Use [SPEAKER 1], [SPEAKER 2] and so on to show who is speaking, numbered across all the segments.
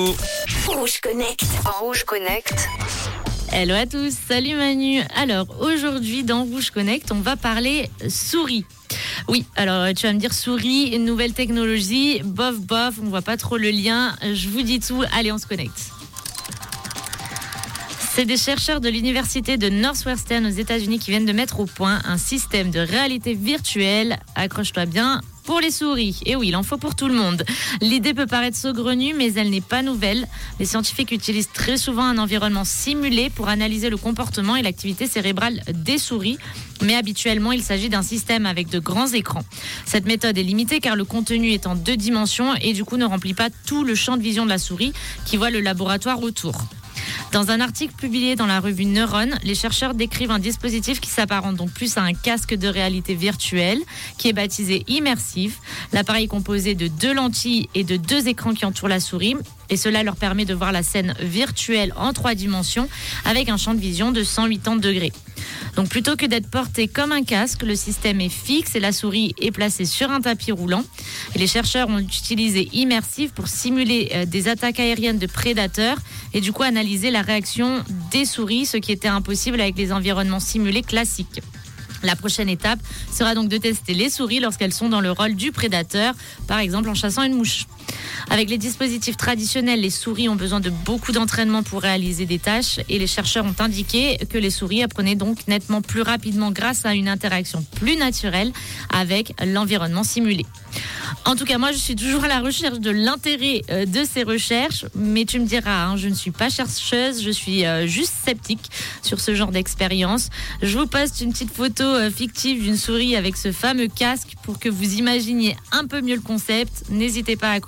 [SPEAKER 1] Rouge Connect. En Rouge Connect.
[SPEAKER 2] Hello à tous, salut Manu. Alors aujourd'hui dans Rouge Connect, on va parler souris. Oui, alors tu vas me dire souris, nouvelle technologie, bof bof, on voit pas trop le lien. Je vous dis tout, allez on se connecte. C'est des chercheurs de l'université de Northwestern aux États-Unis qui viennent de mettre au point un système de réalité virtuelle, accroche-toi bien, pour les souris. Et oui, il en faut pour tout le monde. L'idée peut paraître saugrenue, mais elle n'est pas nouvelle. Les scientifiques utilisent très souvent un environnement simulé pour analyser le comportement et l'activité cérébrale des souris. Mais habituellement, il s'agit d'un système avec de grands écrans. Cette méthode est limitée car le contenu est en deux dimensions et du coup ne remplit pas tout le champ de vision de la souris qui voit le laboratoire autour. Dans un article publié dans la revue Neuron, les chercheurs décrivent un dispositif qui s'apparente donc plus à un casque de réalité virtuelle, qui est baptisé Immersive. L'appareil est composé de deux lentilles et de deux écrans qui entourent la souris, et cela leur permet de voir la scène virtuelle en trois dimensions avec un champ de vision de 180 degrés. Donc plutôt que d'être porté comme un casque, le système est fixe et la souris est placée sur un tapis roulant. Les chercheurs ont utilisé Immersive pour simuler euh, des attaques aériennes de prédateurs et du coup analyser la réaction des souris, ce qui était impossible avec les environnements simulés classiques. La prochaine étape sera donc de tester les souris lorsqu'elles sont dans le rôle du prédateur, par exemple en chassant une mouche. Avec les dispositifs traditionnels, les souris ont besoin de beaucoup d'entraînement pour réaliser des tâches et les chercheurs ont indiqué que les souris apprenaient donc nettement plus rapidement grâce à une interaction plus naturelle avec l'environnement simulé. En tout cas, moi, je suis toujours à la recherche de l'intérêt euh, de ces recherches, mais tu me diras, hein, je ne suis pas chercheuse, je suis euh, juste sceptique sur ce genre d'expérience. Je vous poste une petite photo euh, fictive d'une souris avec ce fameux casque pour que vous imaginiez un peu mieux le concept. N'hésitez pas à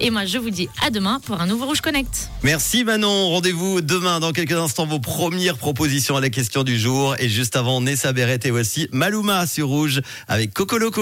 [SPEAKER 2] Et moi, je vous dis à demain pour un nouveau Rouge Connect.
[SPEAKER 3] Merci Manon. Rendez-vous demain dans quelques instants vos premières propositions à la question du jour. Et juste avant, Nessa Beret et voici Maluma sur Rouge avec Coco Loco.